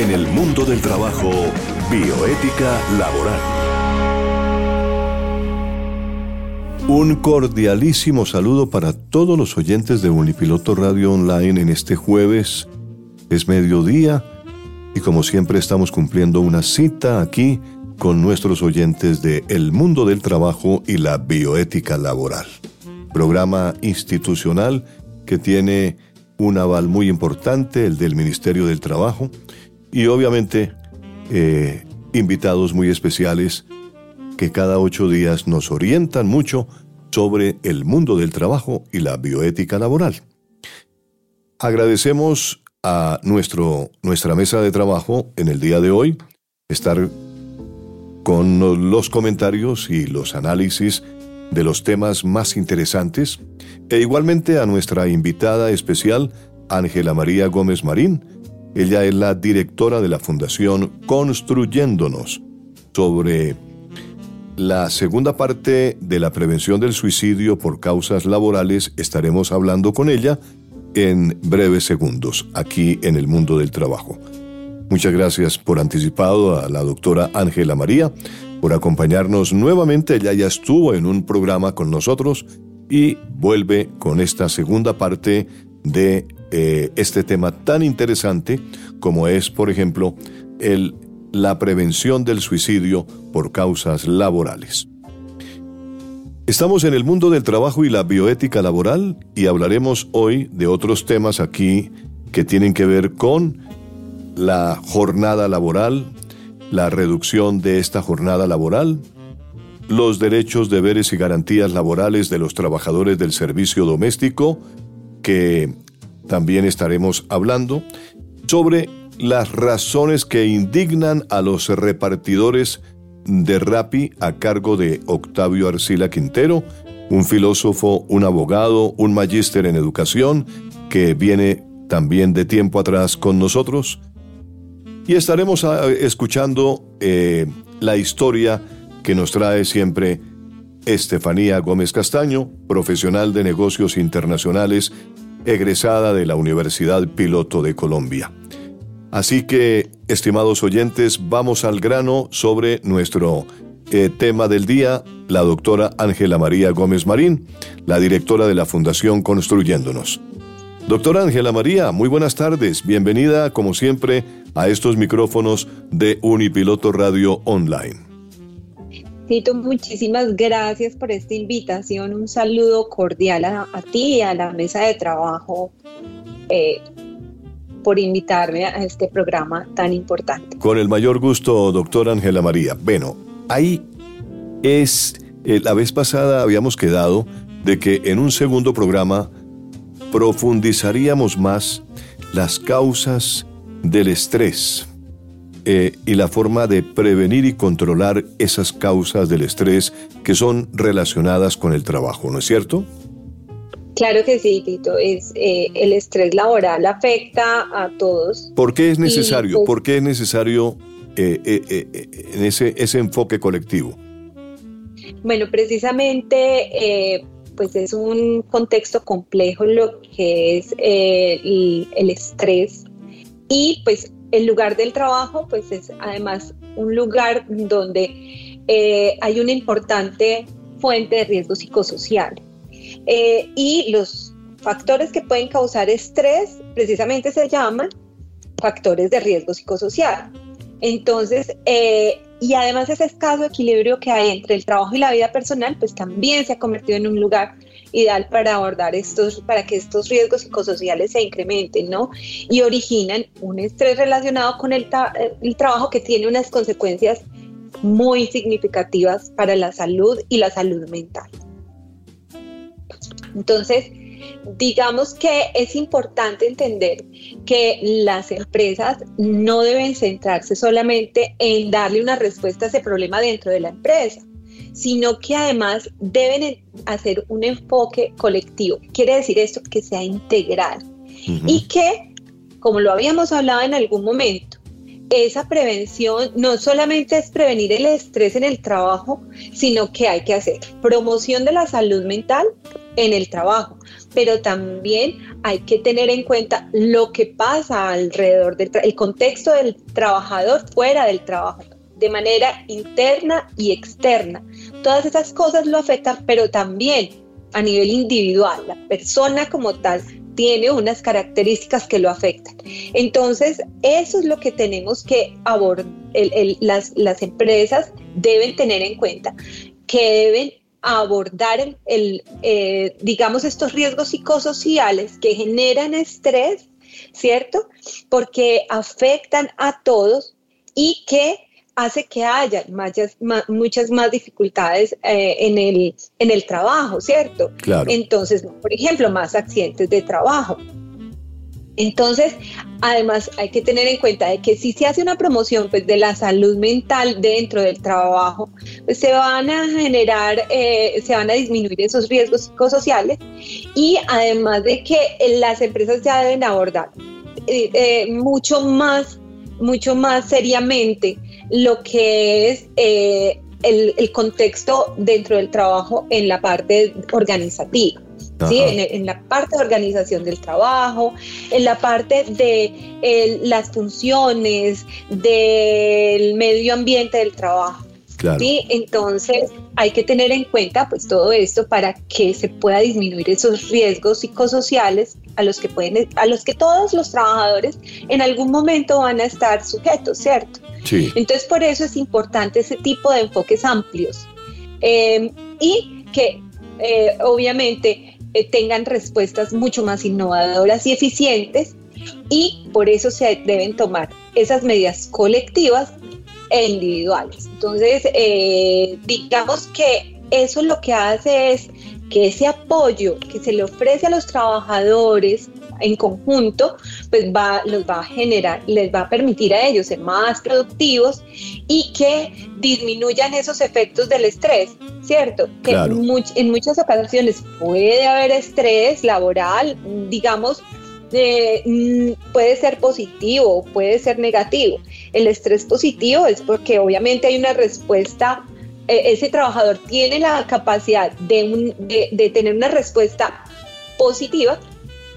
En el mundo del trabajo, bioética laboral. Un cordialísimo saludo para todos los oyentes de Unipiloto Radio Online en este jueves. Es mediodía y como siempre estamos cumpliendo una cita aquí con nuestros oyentes de El mundo del trabajo y la bioética laboral. Programa institucional que tiene un aval muy importante, el del Ministerio del Trabajo, y obviamente eh, invitados muy especiales que cada ocho días nos orientan mucho sobre el mundo del trabajo y la bioética laboral. Agradecemos a nuestro, nuestra mesa de trabajo en el día de hoy estar con los comentarios y los análisis de los temas más interesantes e igualmente a nuestra invitada especial, Ángela María Gómez Marín. Ella es la directora de la Fundación Construyéndonos sobre la segunda parte de la prevención del suicidio por causas laborales. Estaremos hablando con ella en breves segundos aquí en el mundo del trabajo. Muchas gracias por anticipado a la doctora Ángela María por acompañarnos nuevamente. Ella ya estuvo en un programa con nosotros y vuelve con esta segunda parte de eh, este tema tan interesante como es, por ejemplo, el, la prevención del suicidio por causas laborales. Estamos en el mundo del trabajo y la bioética laboral y hablaremos hoy de otros temas aquí que tienen que ver con la jornada laboral, la reducción de esta jornada laboral, los derechos, deberes y garantías laborales de los trabajadores del servicio doméstico, que también estaremos hablando, sobre las razones que indignan a los repartidores de Rappi a cargo de Octavio Arcila Quintero, un filósofo, un abogado, un magíster en educación que viene también de tiempo atrás con nosotros. Y estaremos ah, escuchando eh, la historia que nos trae siempre Estefanía Gómez Castaño, profesional de negocios internacionales, egresada de la Universidad Piloto de Colombia. Así que, estimados oyentes, vamos al grano sobre nuestro eh, tema del día, la doctora Ángela María Gómez Marín, la directora de la Fundación Construyéndonos. Doctora Ángela María, muy buenas tardes, bienvenida como siempre a estos micrófonos de Unipiloto Radio Online. Muchísimas gracias por esta invitación. Un saludo cordial a, ti y a la mesa de trabajo eh, por invitarme a este programa tan importante. Con el mayor gusto, doctora Ángela María. Bueno, ahí es, eh, la vez pasada habíamos quedado de que en un segundo programa profundizaríamos más las causas del estrés eh, y la forma de prevenir y controlar esas causas del estrés que son relacionadas con el trabajo, ¿no es cierto? Claro que sí, Tito. Es, eh, el estrés laboral afecta a todos. ¿Por qué es necesario? Pues ¿Por qué es necesario eh, en ese, ese enfoque colectivo? Bueno, precisamente pues es un contexto complejo lo que es el, el, estrés y pues el lugar del trabajo pues es además un lugar donde eh, hay una importante fuente de riesgo psicosocial. Eh, y los factores que pueden causar estrés precisamente se llaman factores de riesgo psicosocial. Entonces, eh, y además ese escaso equilibrio que hay entre el trabajo y la vida personal, pues también se ha convertido en un lugar ideal para abordar estos, para que estos riesgos psicosociales se incrementen, ¿no? Y originan un estrés relacionado con el, el trabajo que tiene unas consecuencias muy significativas para la salud y la salud mental. Entonces, digamos que es importante entender que las empresas no deben centrarse solamente en darle una respuesta a ese problema dentro de la empresa, sino que además deben hacer un enfoque colectivo. Quiere decir esto que sea integral. Y que, como lo habíamos hablado en algún momento, esa prevención no solamente es prevenir el estrés en el trabajo, sino que hay que hacer promoción de la salud mental, en el trabajo, pero también hay que tener en cuenta lo que pasa alrededor del el contexto del trabajador fuera del trabajo, de manera interna y externa. Todas esas cosas lo afectan, pero también a nivel individual, la persona como tal tiene unas características que lo afectan. Entonces, eso es lo que tenemos que abordar, las, las empresas deben tener en cuenta, que deben abordar, el, eh, digamos, estos riesgos psicosociales que generan estrés, ¿cierto? Porque afectan a todos y que hace que haya muchas más dificultades eh, en, el, en el trabajo, ¿cierto? Claro. Entonces, por ejemplo, más accidentes de trabajo. Entonces, además hay que tener en cuenta de que si se hace una promoción pues, de la salud mental dentro del trabajo, pues se van a generar, eh, se van a disminuir esos riesgos psicosociales y además de que las empresas ya deben abordar eh, eh, mucho más, mucho más seriamente lo que es el, el contexto dentro del trabajo en la parte organizativa. ¿sí? En, la parte de organización del trabajo, en la parte de las funciones del medio ambiente del trabajo. ¿sí? Entonces hay que tener en cuenta pues todo esto para que se pueda disminuir esos riesgos psicosociales a los que pueden, a los que todos los trabajadores en algún momento van a estar sujetos, ¿cierto? Entonces por eso es importante ese tipo de enfoques amplios eh, y que eh, obviamente eh, tengan respuestas mucho más innovadoras y eficientes y por eso se deben tomar esas medidas colectivas e individuales. Entonces, eh, digamos que eso lo que hace es que ese apoyo que se le ofrece a los trabajadores en conjunto, pues va, los va a generar, les va a permitir a ellos ser más productivos y que disminuyan esos efectos del estrés, ¿cierto? Que en, muchas ocasiones puede haber estrés laboral, digamos, eh, mm, puede ser positivo, puede ser negativo. El estrés positivo es porque obviamente hay una respuesta, e, ese trabajador tiene la capacidad de, de tener una respuesta positiva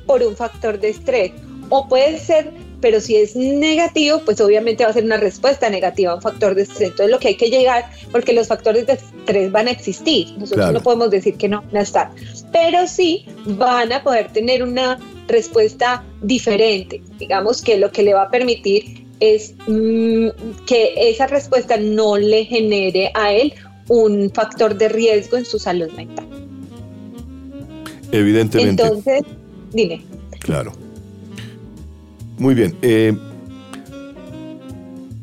por un factor de estrés. O puede ser, pero si es negativo, pues obviamente va a ser una respuesta negativa a un factor de estrés. Entonces lo que hay que llegar, porque los factores de estrés van a existir, nosotros no podemos decir que no van a estar, pero sí van a poder tener una respuesta diferente. Digamos que lo que le va a permitir es mm, que esa respuesta no le genere a él un factor de riesgo en su salud mental. Evidentemente. Entonces, Dime. Claro. Muy bien. Eh,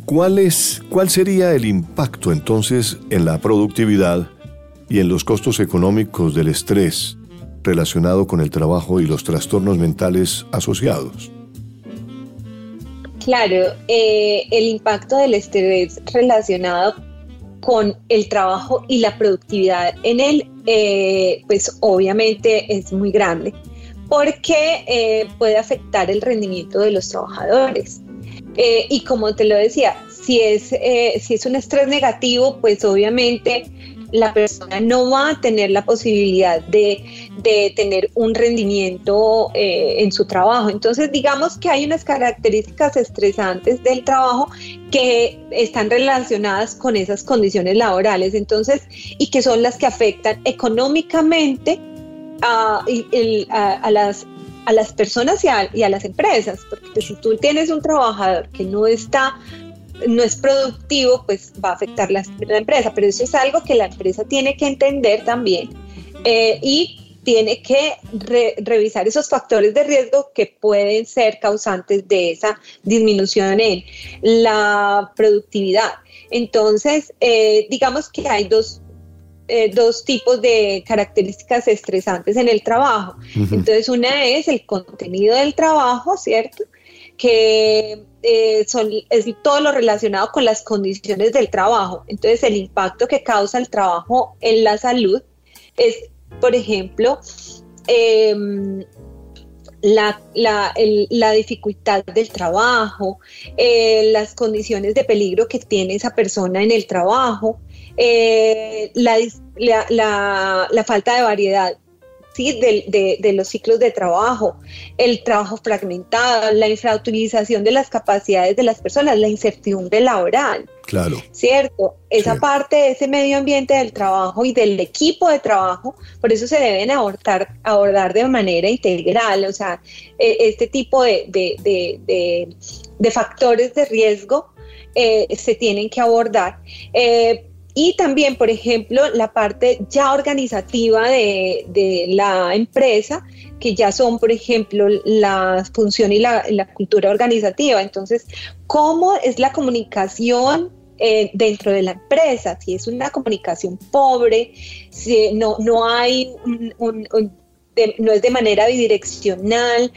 ¿cuál, es, ¿Cuál sería el impacto entonces en la productividad y en los costos económicos del estrés relacionado con el trabajo y los trastornos mentales asociados? Claro, eh, el impacto del estrés relacionado con el trabajo y la productividad en él, eh, pues obviamente es muy grande porque eh, puede afectar el rendimiento de los trabajadores. Eh, y como te lo decía, si es, eh, si es un estrés negativo, pues obviamente la persona no va a tener la posibilidad de, de tener un rendimiento en su trabajo. Entonces, digamos que hay unas características estresantes del trabajo que están relacionadas con esas condiciones laborales, entonces, y que son las que afectan económicamente a, a, las, a las personas y a, las empresas, porque si tú tienes un trabajador que no está no es productivo, pues va a afectar la, la empresa, pero eso es algo que la empresa tiene que entender también eh, y tiene que revisar esos factores de riesgo que pueden ser causantes de esa disminución en la productividad. Entonces, eh, digamos que hay dos, eh, dos tipos de características estresantes en el trabajo. Entonces, una es el contenido del trabajo, ¿cierto? Que eh, son, es todo lo relacionado con las condiciones del trabajo. Entonces, el impacto que causa el trabajo en la salud es, por ejemplo, em, la, la, dificultad del trabajo, eh, las condiciones de peligro que tiene esa persona en el trabajo, eh, la, la, falta de variedad ¿sí? de, de, los ciclos de trabajo, el trabajo fragmentado, la infrautilización de las capacidades de las personas, la incertidumbre laboral. Claro. ¿Cierto? Esa parte de ese medio ambiente del trabajo y del equipo de trabajo, por eso se deben abordar, abordar de manera integral, o sea, e, este tipo de, de factores de riesgo eh, se tienen que abordar. Eh, y también, por ejemplo, la parte ya organizativa de, la empresa, que ya son, por ejemplo, la función y la, cultura organizativa. Entonces, ¿cómo es la comunicación eh, dentro de la empresa? Si es una comunicación pobre, si no, no hay no es de manera bidireccional,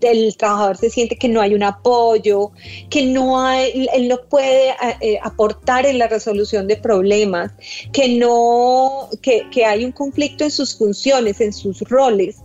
el trabajador se siente que no hay un apoyo, que no hay, él no puede eh, eh, aportar en la resolución de problemas, que no, que, hay un conflicto en sus funciones, en sus roles,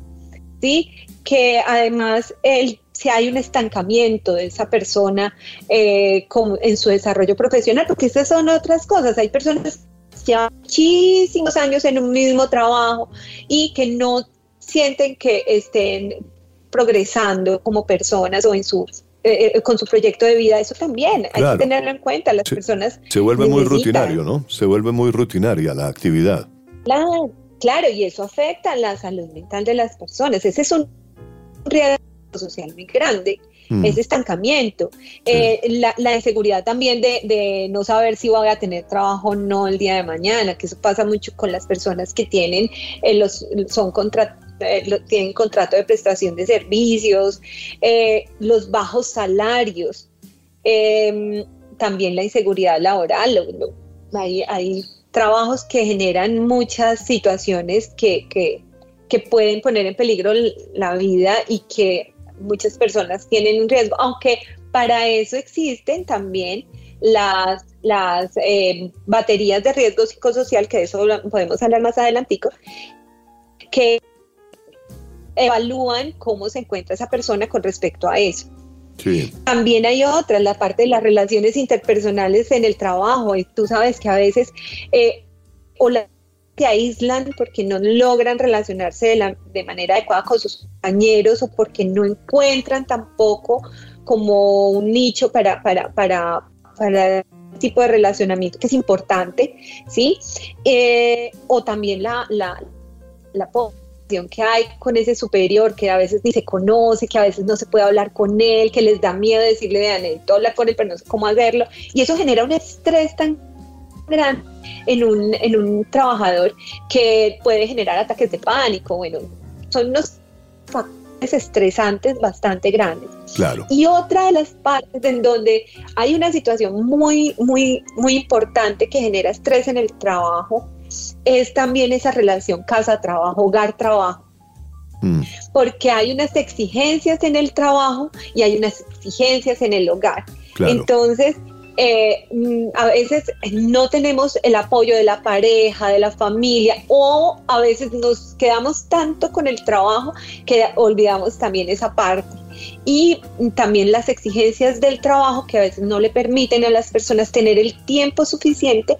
¿sí? que además él si hay un estancamiento de esa persona eh, en su desarrollo profesional, porque esas son otras cosas. Hay personas que llevan muchísimos años en un mismo trabajo y que no sienten que estén progresando como personas o en su eh, eh, con su proyecto de vida, eso también hay que tenerlo en cuenta. Las personas se vuelve muy rutinario, ¿no? Se vuelve muy rutinaria la actividad. Claro, claro, y eso afecta a la salud mental de las personas. Ese es un riesgo social muy grande. Mm. Ese estancamiento, eh, la, la, inseguridad también de, de, no saber si voy a tener trabajo o no el día de mañana, que eso pasa mucho con las personas que tienen, los, son contratados eh, tienen contrato de prestación de servicios, eh, los bajos salarios, em, también la inseguridad laboral. hay, trabajos que generan muchas situaciones que, que, pueden poner en peligro la vida y que muchas personas tienen un riesgo, aunque para eso existen también las, las em, baterías de riesgo psicosocial, que de eso podemos hablar más adelantico, que evalúan cómo se encuentra esa persona con respecto a eso. También hay otra, la parte de las relaciones interpersonales en el trabajo. Y tú sabes que a veces eh, o la, se aíslan porque no logran relacionarse de, la, de manera adecuada con sus compañeros o porque no encuentran tampoco como un nicho para, para, para, para tipo de relacionamiento que es importante, ¿sí? Eh, o también la, la, la que hay con ese superior que a veces ni se conoce, que a veces no se puede hablar con él, que les da miedo decirle, vean, necesito hablar con él, pero no sé cómo hacerlo. Y eso genera un estrés tan grande en un, en un trabajador que puede generar ataques de pánico. Bueno, son unos factores estresantes bastante grandes. Claro. Y otra de las partes en donde hay una situación muy, muy, muy importante que genera estrés en el trabajo es también esa relación casa-trabajo, hogar-trabajo. Mm. Porque hay unas exigencias en el trabajo y hay unas exigencias en el hogar. Entonces, eh, mm, a veces no tenemos el apoyo de la pareja, de la familia, o a veces nos quedamos tanto con el trabajo que olvidamos también esa parte. Y también las exigencias del trabajo que a veces no le permiten a las personas tener el tiempo suficiente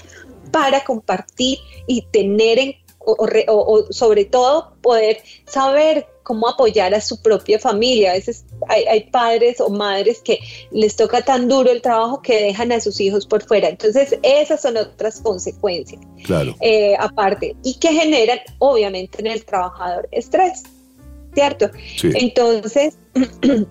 para compartir y tener en, o, sobre todo poder saber cómo apoyar a su propia familia. A veces hay, padres o madres que les toca tan duro el trabajo que dejan a sus hijos por fuera. Entonces, esas son otras consecuencias. Claro. Eh, aparte, y que generan, obviamente, en el trabajador estrés, ¿cierto? Entonces,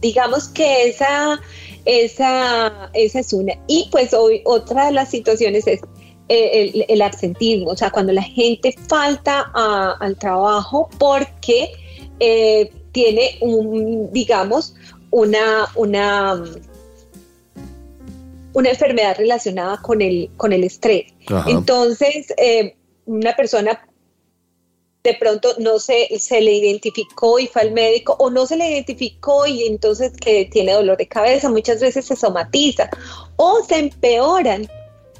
digamos que esa esa, esa es una. Y pues hoy otra de las situaciones es eh, el, absentismo, o sea, cuando la gente falta al trabajo porque eh, tiene un, digamos, una, una, una enfermedad relacionada con el, con el estrés. Entonces, eh, una persona de pronto no se, se le identificó y fue al médico o no se le identificó y entonces que tiene dolor de cabeza, muchas veces se somatiza o se empeoran,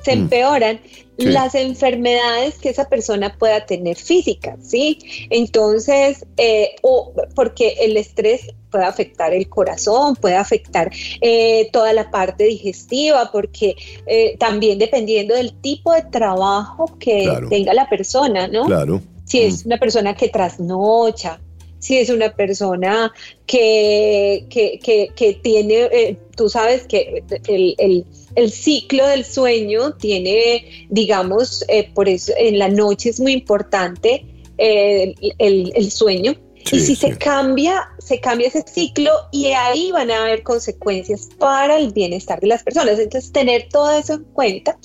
se mm. empeoran las enfermedades que esa persona pueda tener físicas, ¿sí? Entonces, eh, o porque el estrés puede afectar el corazón, puede afectar eh, toda la parte digestiva, porque eh, también dependiendo del tipo de trabajo que tenga la persona, ¿no? Claro si es mm. una persona que trasnocha, si es una persona que, que, tiene, eh, tú sabes que el, ciclo del sueño tiene, digamos, eh, por eso en la noche es muy importante eh, el, sueño. y si se cambia, se cambia ese ciclo y ahí van a haber consecuencias para el bienestar de las personas. Entonces, tener todo eso en cuenta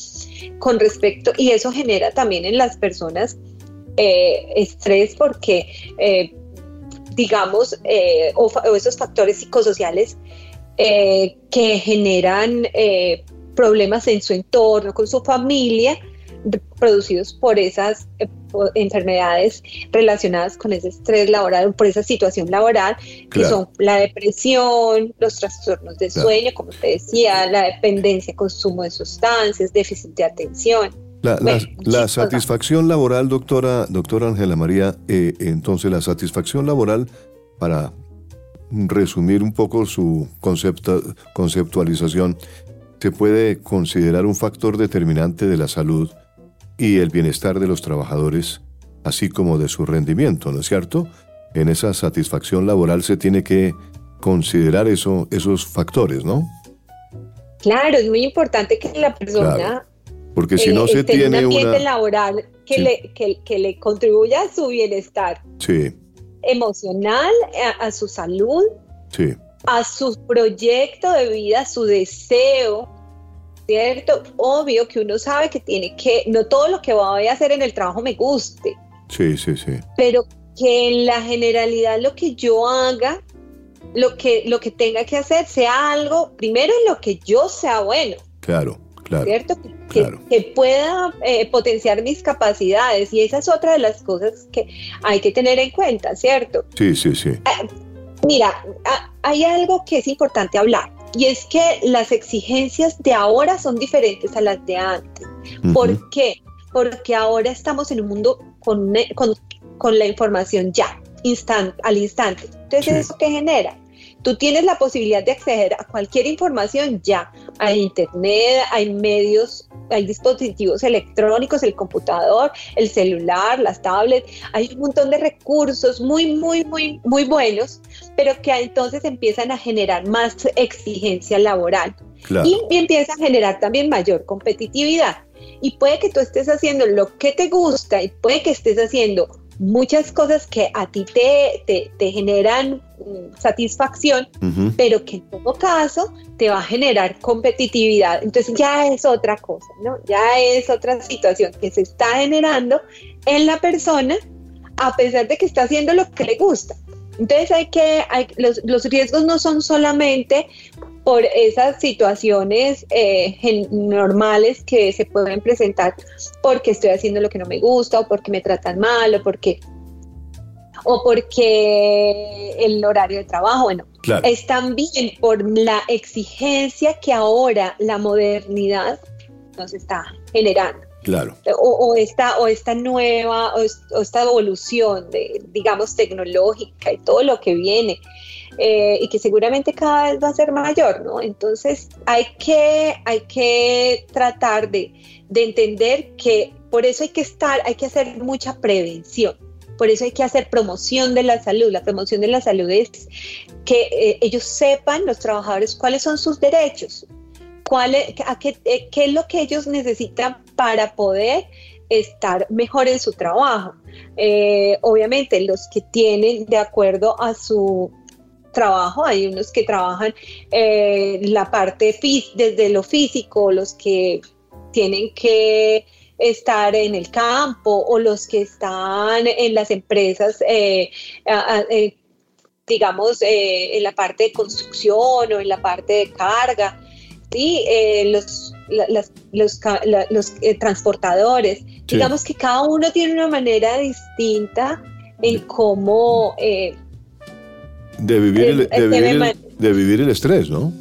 con respecto, y eso genera también en las personas estrés porque digamos, eh, o, esos factores psicosociales eh, que generan eh, problemas en su entorno, con su familia, producidos por esas enfermedades relacionadas con ese estrés laboral, por esa situación laboral, que son la depresión, los trastornos de sueño, como te decía, la dependencia, consumo de sustancias, déficit de atención. La, satisfacción laboral, doctora, doctora Ángela María, eh, entonces la satisfacción laboral, para resumir un poco su concepto, conceptualización, se puede considerar un factor determinante de la salud y el bienestar de los trabajadores, así como de su rendimiento, ¿no es cierto? En esa satisfacción laboral se tiene que considerar eso, esos factores, ¿no? Claro, es muy importante que la persona porque si no eh, se tiene un ambiente laboral que, le, que, le contribuya a su bienestar emocional, a, su salud, a su proyecto de vida, a su deseo, ¿cierto? Obvio que uno sabe que tiene que, no todo lo que voy a hacer en el trabajo me guste. Sí, sí, sí. Pero que en la generalidad lo que yo haga, lo que, lo que tenga que hacer sea algo, primero en lo que yo sea bueno. Claro. ¿cierto? Que, pueda eh, potenciar mis capacidades y esa es otra de las cosas que hay que tener en cuenta, ¿cierto? Sí, sí, sí. Ah, mira, hay algo que es importante hablar y es que las exigencias de ahora son diferentes a las de antes. ¿Por qué? Porque ahora estamos en un mundo con, con, la información ya, instant, al instante. Entonces, ¿eso qué genera? Tú tienes la posibilidad de acceder a cualquier información ya. Hay internet, hay medios, hay dispositivos electrónicos, el computador, el celular, las tablets. Hay un montón de recursos muy, muy, muy, muy buenos, pero que entonces empiezan a generar más exigencia laboral. Y, y empieza a generar también mayor competitividad. Y puede que tú estés haciendo lo que te gusta y puede que estés haciendo muchas cosas que a ti te, te, generan mm, satisfacción, pero que en todo caso te va a generar competitividad. Entonces ya es otra cosa, ¿no? Ya es otra situación que se está generando en la persona a pesar de que está haciendo lo que le gusta. Entonces hay que, hay, los, los riesgos no son solamente por esas situaciones eh, normales que se pueden presentar porque estoy haciendo lo que no me gusta o porque me tratan mal o porque o porque el horario de trabajo, bueno, es también por la exigencia que ahora la modernidad nos está generando. Claro. O, esta, o esta nueva, o, esta evolución digamos, tecnológica y todo lo que viene, eh, y que seguramente cada vez va a ser mayor, ¿no? Entonces hay que, hay que tratar de, entender que por eso hay que estar, hay que hacer mucha prevención. Por eso hay que hacer promoción de la salud. La promoción de la salud es que eh, ellos sepan, los trabajadores, cuáles son sus derechos, cuál a qué, eh, qué, es lo que ellos necesitan para poder estar mejor en su trabajo. obviamente los que tienen de acuerdo a su trabajo, hay unos que trabajan eh, la parte desde lo físico, los que tienen que estar en el campo o los que están en las empresas, eh, eh, digamos, en la parte de construcción o en la parte de carga, ¿sí? los, los, transportadores. Digamos que cada uno tiene una manera distinta en cómo de vivir el, de, vivir el, estrés, ¿no?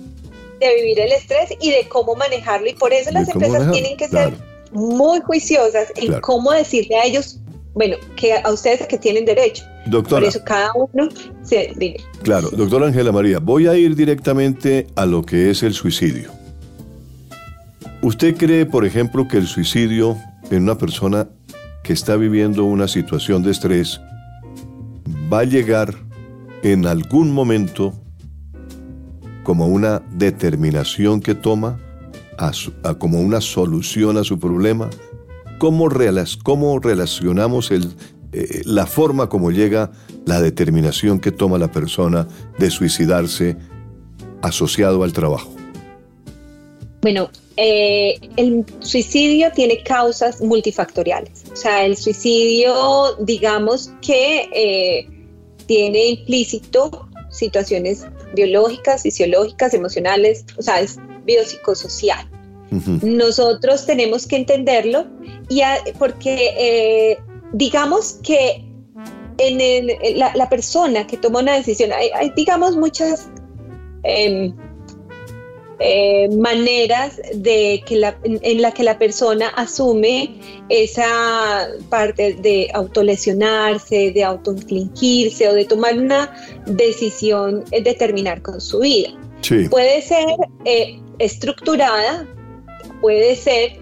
De vivir el estrés y de cómo manejarlo. Y por eso las empresas tienen que ser muy juiciosas en cómo decirle a ellos, bueno, que a ustedes que tienen derecho. Doctora. Por eso cada uno se. Claro, doctora Ángela María, voy a ir directamente a lo que es el suicidio. ¿Usted cree, por ejemplo, que el suicidio en una persona que está viviendo una situación de estrés va a llegar en algún momento como una determinación que toma, a como una solución a su problema? ¿Cómo, cómo relacionamos el, eh, la forma como llega la determinación que toma la persona de suicidarse asociado al trabajo? Bueno, eh, el suicidio tiene causas multifactoriales. O sea, el suicidio, digamos que eh, tiene implícito situaciones biológicas, fisiológicas, emocionales, o sea, es biopsicosocial. Nosotros tenemos que entenderlo y porque eh, digamos que en, la, persona que toma una decisión, hay, digamos muchas em, eh, maneras de que la, en, la que la persona asume esa parte de autolesionarse, de autoinfligirse o de tomar una decisión de terminar con su vida. Puede ser eh, estructurada, puede ser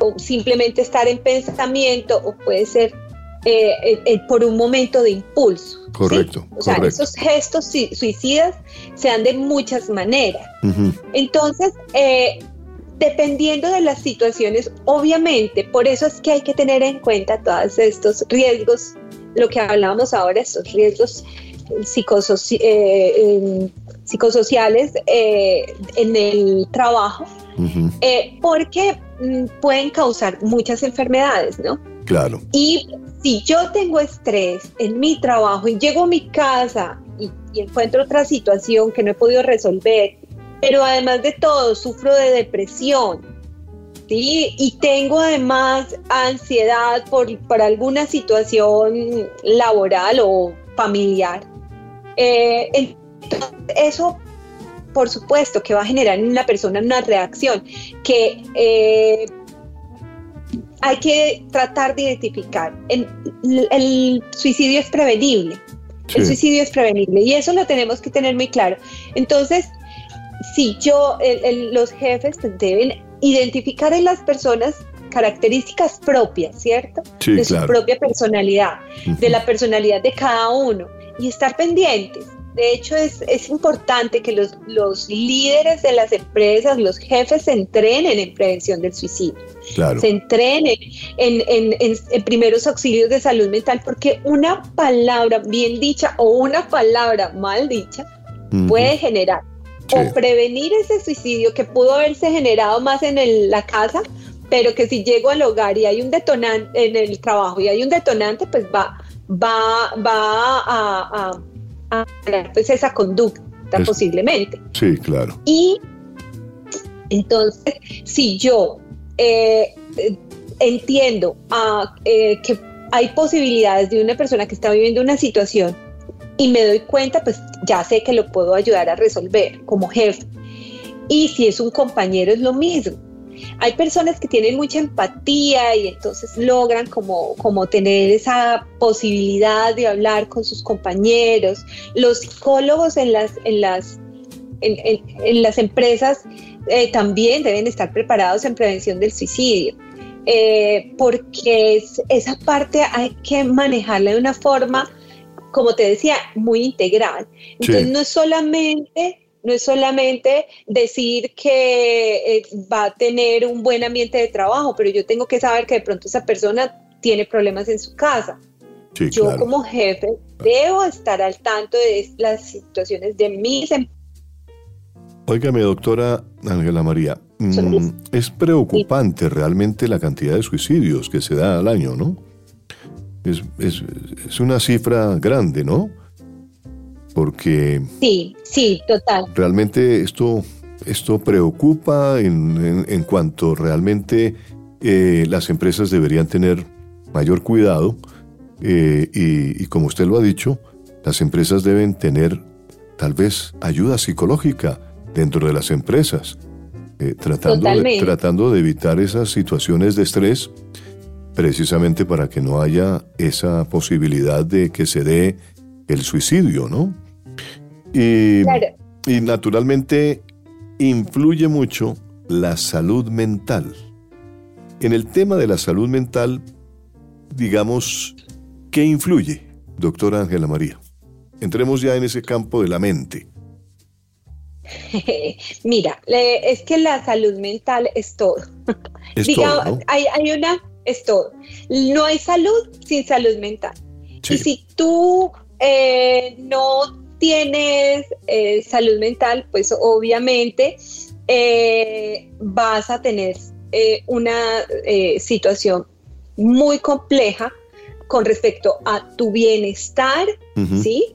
o simplemente estar en pensamiento o puede ser eh, eh, por un momento de impulso. Correcto. O sea, esos gestos suicidas se dan de muchas maneras. Entonces, eh, dependiendo de las situaciones, obviamente, por eso es que hay que tener en cuenta todos estos riesgos, lo que hablábamos ahora, estos riesgos psicosociales en el trabajo, porque mm, pueden causar muchas enfermedades, ¿no? Claro. Y si yo tengo estrés en mi trabajo y llego a mi casa y, encuentro otra situación que no he podido resolver, pero además de todo sufro de depresión, ¿sí? Y tengo además ansiedad por, alguna situación laboral o familiar. Eh, entonces, eso, por supuesto, que va a generar en una persona una reacción que... Eh, hay que tratar de identificar. El, suicidio es prevenible. El suicidio es prevenible y eso lo tenemos que tener muy claro. Entonces, si yo, los jefes pues, deben identificar en las personas características propias, ¿cierto? de su propia personalidad, de la personalidad de cada uno y estar pendientes. De hecho, es, es importante que los, los, líderes de las empresas, los jefes, se entrenen en prevención del suicidio. Se entrenen en, en, en, primeros auxilios de salud mental, porque una palabra bien dicha o una palabra mal dicha puede generar o prevenir ese suicidio que pudo haberse generado más en la casa, pero que si llego al hogar y hay un detonante en el trabajo y hay un detonante, pues va, va, va a pues esa conducta posiblemente. Sí, claro. Y entonces, si yo eh, entiendo ah, eh, que hay posibilidades de una persona que está viviendo una situación y me doy cuenta, pues ya sé que lo puedo ayudar a resolver como jefe. Y si es un compañero es lo mismo. Hay personas que tienen mucha empatía y entonces logran como, como tener esa posibilidad de hablar con sus compañeros. Los psicólogos en las, en las, en, las empresas eh, también deben estar preparados en prevención del suicidio. Eh, porque es, esa parte hay que manejarla de una forma, como te decía, muy integral. Entonces no es solamente no es solamente decir que eh, va a tener un buen ambiente de trabajo, pero yo tengo que saber que de pronto esa persona tiene problemas en su casa. yo como jefe debo estar al tanto de las situaciones de mis em- Óigame, doctora Ángela María, mm, es preocupante realmente la cantidad de suicidios que se da al año, ¿no? Es, es una cifra grande, ¿no? Porque... Sí, sí, total. Realmente esto, esto preocupa en, cuanto realmente eh, las empresas deberían tener mayor cuidado eh, y, como usted lo ha dicho, las empresas deben tener tal vez ayuda psicológica dentro de las empresas, eh, tratando, de, tratando de evitar esas situaciones de estrés precisamente para que no haya esa posibilidad de que se dé el suicidio, ¿no? Y, naturalmente influye mucho la salud mental. En el tema de la salud mental, digamos, qué influye, doctora Ángela María? Entremos ya en ese campo de la mente. Mira, es que la salud mental es todo. Es todo, hay, una, es todo. No hay salud sin salud mental. Y si tú eh, no tienes eh, salud mental, pues obviamente eh, vas a tener una situación muy compleja con respecto a tu bienestar, ¿sí?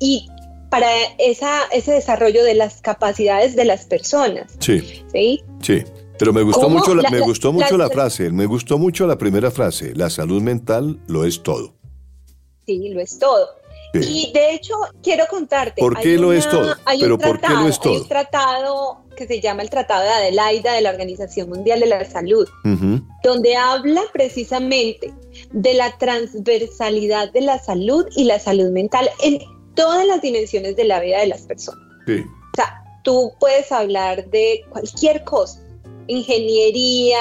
y para esa, ese desarrollo de las capacidades de las personas. Sí. Sí. Sí. Pero me gustó mucho, la, me gustó mucho la, frase, me gustó mucho la primera frase, la salud mental lo es todo. Sí, lo es todo. Y de hecho, quiero contarte. ¿Por qué lo es todo? Pero ¿por qué lo es todo? Hay un tratado que se llama el Tratado de Adelaida de la Organización Mundial de la Salud, donde habla precisamente de la transversalidad de la salud y la salud mental en todas las dimensiones de la vida de las personas. Sí. O sea, tú puedes hablar de cualquier cosa, ingeniería,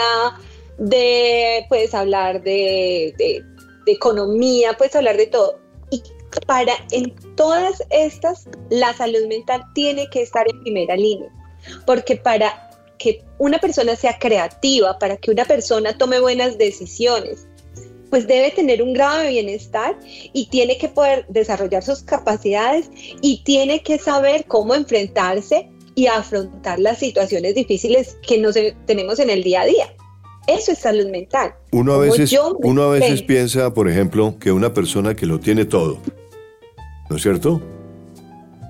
de, puedes hablar de, de, economía, puedes hablar de todo. Para en todas estas, la salud mental tiene que estar en primera línea, porque para que una persona sea creativa, para que una persona tome buenas decisiones, pues debe tener un grado de bienestar y tiene que poder desarrollar sus capacidades y tiene que saber cómo enfrentarse y afrontar las situaciones difíciles que nos tenemos en el día a día. Eso es salud mental. Uno a veces, uno a veces piensa, por ejemplo, que una persona que lo tiene todo, ¿no es cierto?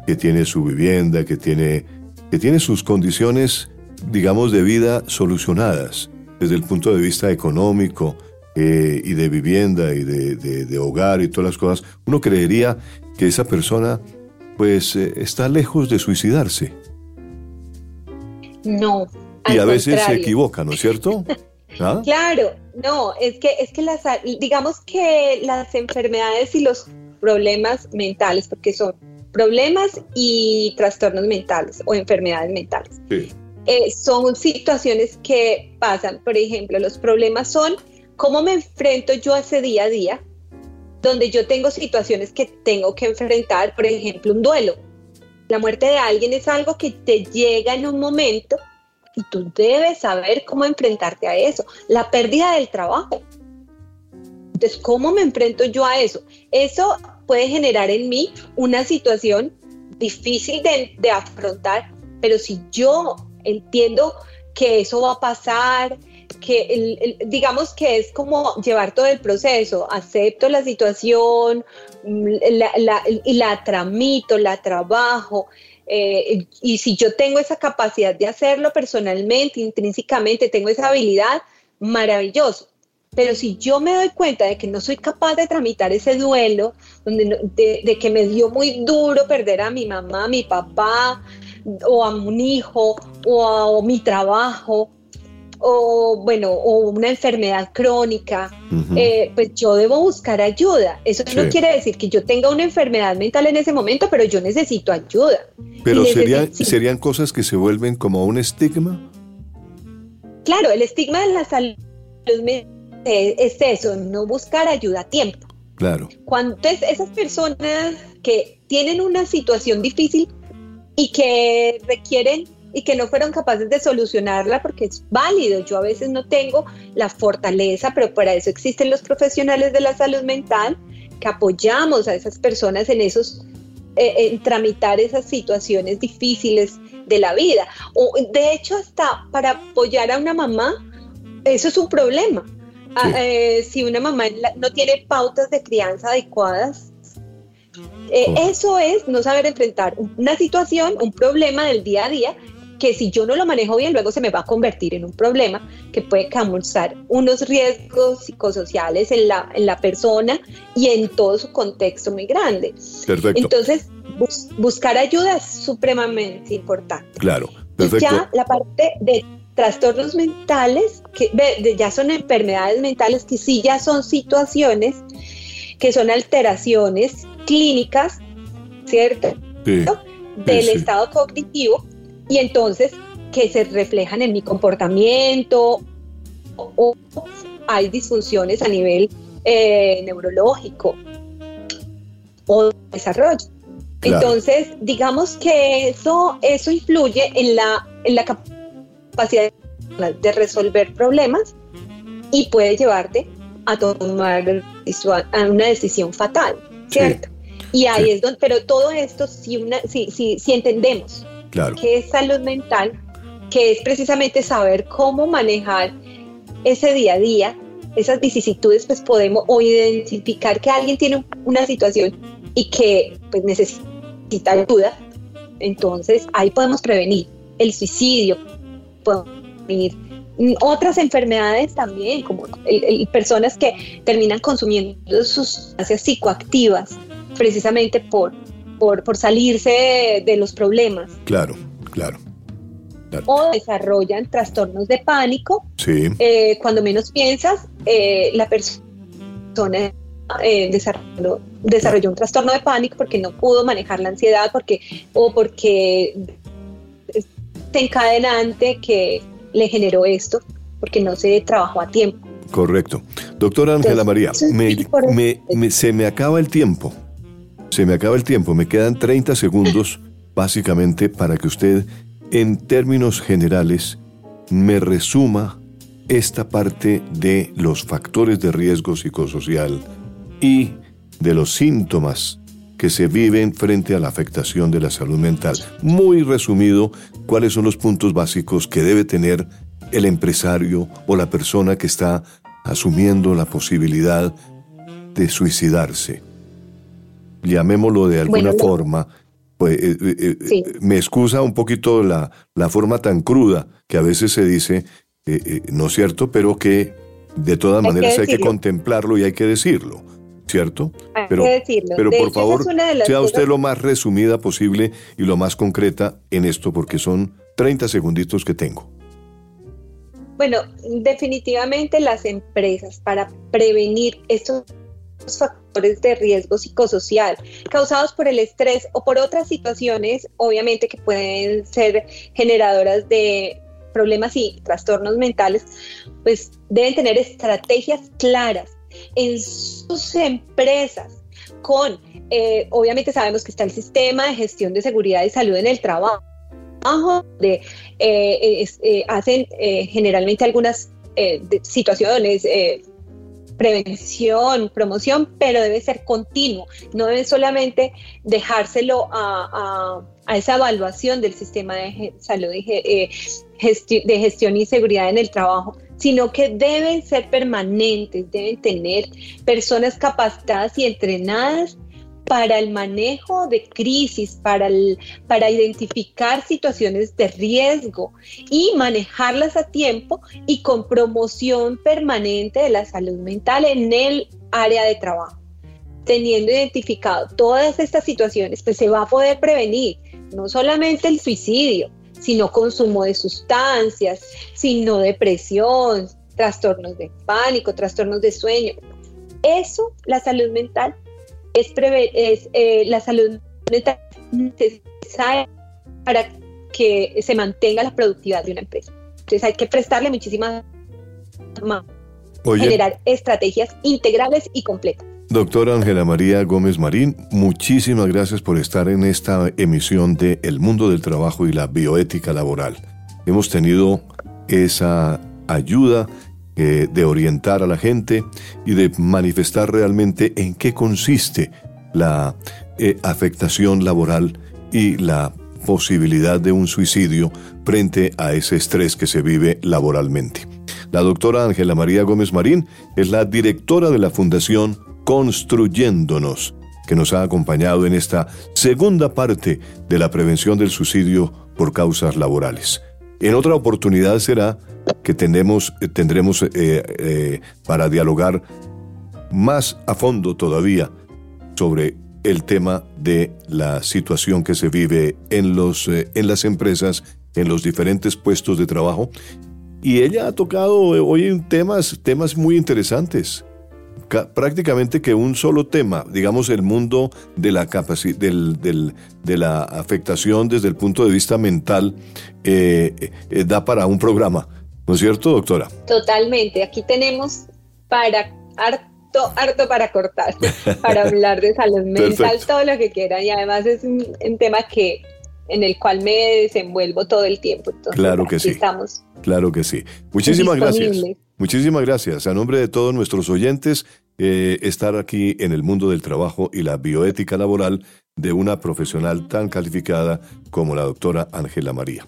Que tiene su vivienda, que tiene, que tiene sus condiciones, digamos, de vida solucionadas desde el punto de vista económico, eh, y de vivienda y de, hogar y todas las cosas, uno creería que esa persona pues eh, está lejos de suicidarse. No. Y a veces se equivoca, ¿no es cierto? ¿Ah? Claro, no, es que, es que las, digamos que las enfermedades y los problemas mentales, porque son problemas y trastornos mentales o enfermedades mentales, eh, son situaciones que pasan. Por ejemplo, los problemas son ¿Cómo me enfrento yo a ese día a día? Donde yo tengo situaciones que tengo que enfrentar, por ejemplo, un duelo. La muerte de alguien es algo que te llega en un momento y tú debes saber cómo enfrentarte a eso. La pérdida del trabajo. Entonces, ¿cómo me enfrento yo a eso? Eso puede generar en mí una situación difícil de, afrontar, pero si yo entiendo que eso va a pasar, que digamos que es como llevar todo el proceso, acepto la situación mm, y la tramito, la trabajo. Eh, y si yo tengo esa capacidad de hacerlo personalmente, intrínsecamente, tengo esa habilidad, maravilloso. Pero si yo me doy cuenta de que no soy capaz de tramitar ese duelo, donde de, que me dio muy duro perder a mi mamá, a mi papá, o a un hijo, o a mi trabajo, o bueno, o una enfermedad crónica, eh, pues yo debo buscar ayuda. Eso no quiere decir que yo tenga una enfermedad mental en ese momento, pero yo necesito ayuda. Pero serían, serían cosas que se vuelven como un estigma. Claro, el estigma de la salud es eso, no buscar ayuda a tiempo. Claro. Cuando esas personas que tienen una situación difícil y que requieren y que no fueron capaces de solucionarla porque es válido. Yo a veces no tengo la fortaleza, pero para eso existen los profesionales de la salud mental que apoyamos a esas personas en esos eh, en tramitar esas situaciones difíciles de la vida. O de hecho hasta para apoyar a una mamá, eso es un problema. Ah, eh, si una mamá no tiene pautas de crianza adecuadas, eh, eso es no saber enfrentar una situación, un problema del día a día que si yo no lo manejo bien, luego se me va a convertir en un problema que puede causar unos riesgos psicosociales en la, en la persona y en todo su contexto muy grande. Perfecto. Entonces, buscar ayuda es supremamente importante. Claro, perfecto. ya la parte de trastornos mentales, que ya son enfermedades mentales, que sí ya son situaciones que son alteraciones clínicas, ¿cierto? Sí, del estado cognitivo y entonces que se reflejan en mi comportamiento o hay disfunciones a nivel eh, neurológico o desarrollo. Entonces, digamos que eso, eso influye en la, en la capacidad de resolver problemas y puede llevarte a tomar una decisión fatal, ¿cierto? Y ahí es donde, pero todo esto, si, una, si, si, si entendemos que es salud mental, que es precisamente saber cómo manejar ese día a día, esas vicisitudes, pues podemos o identificar que alguien tiene una situación y que pues necesita ayuda, entonces ahí podemos prevenir el suicidio, podemos prevenir otras enfermedades también, como personas que terminan consumiendo sustancias psicoactivas precisamente por, por, salirse de, los problemas. Claro, claro. O desarrollan trastornos de pánico. Sí. Eh, cuando menos piensas, eh, la persona eh, desarrolló, desarrolló un trastorno de pánico porque no pudo manejar la ansiedad porque, o porque encadenante que le generó esto porque no se trabajó a tiempo. Correcto. Doctora Ángela María, se me acaba el tiempo. Se me acaba el tiempo. Me quedan 30 segundos básicamente para que usted, en términos generales, me resuma esta parte de los factores de riesgo psicosocial y de los síntomas que se viven frente a la afectación de la salud mental. Muy resumido, cuáles son los puntos básicos que debe tener el empresario o la persona que está asumiendo la posibilidad de suicidarse. Llamémoslo de alguna forma. Pues, eh, eh, eh, Me excusa un poquito la, la, forma tan cruda que a veces se dice, no es cierto, pero que de todas maneras hay que contemplarlo y hay que decirlo. ¿Cierto? pero, pero por favor, sea usted lo más resumida posible y lo más concreta en esto, porque son 30 segunditos que tengo. Bueno, definitivamente las empresas para prevenir estos factores de riesgo psicosocial causados por el estrés o por otras situaciones, obviamente que pueden ser generadoras de problemas y trastornos mentales, pues deben tener estrategias claras en sus empresas con, eh, obviamente sabemos que está el sistema de gestión de seguridad y salud en el trabajo, donde eh, eh, hacen eh, generalmente algunas situaciones, prevención, promoción, pero debe ser continuo, no debe solamente dejárselo a, esa evaluación del sistema de salud de gestión y seguridad en el trabajo, sino que deben ser permanentes, deben tener personas capacitadas y entrenadas para el manejo de crisis, para, para identificar situaciones de riesgo y manejarlas a tiempo y con promoción permanente de la salud mental en el área de trabajo. Teniendo identificado todas estas situaciones, pues se va a poder prevenir no solamente el suicidio, sino consumo de sustancias, sino depresión, trastornos de pánico, trastornos de sueño. Eso, la salud mental, es, es eh, la salud necesaria para que se mantenga la productividad de una empresa. Entonces hay que prestarle muchísima más, generar estrategias integrales y completas. Doctora Ángela María Gómez Marín, muchísimas gracias por estar en esta emisión de El mundo del trabajo y la bioética laboral. Hemos tenido esa ayuda eh, de orientar a la gente y de manifestar realmente en qué consiste la eh, afectación laboral y la posibilidad de un suicidio frente a ese estrés que se vive laboralmente. La doctora Ángela María Gómez Marín es la directora de la Fundación Construyéndonos, que nos ha acompañado en esta segunda parte de la prevención del suicidio por causas laborales. En otra oportunidad será que tendremos, tendremos eh, eh, para dialogar más a fondo todavía sobre el tema de la situación que se vive en, los, eh, en las empresas, en los diferentes puestos de trabajo. Y ella ha tocado hoy temas, temas muy interesantes. Prácticamente que un solo tema, digamos el mundo de la, del, del, de la afectación desde el punto de vista mental, da para un programa. ¿No es cierto, doctora? Totalmente. Aquí tenemos para harto, harto para cortar, para hablar de salud mental, todo lo que quieran. Y además es un, tema que en el cual me desenvuelvo todo el tiempo. claro que sí. Estamos claro que sí. Muchísimas gracias. Muchísimas gracias. A nombre de todos nuestros oyentes, eh, estar aquí en el mundo del trabajo y la bioética laboral de una profesional tan calificada como la doctora Ángela María.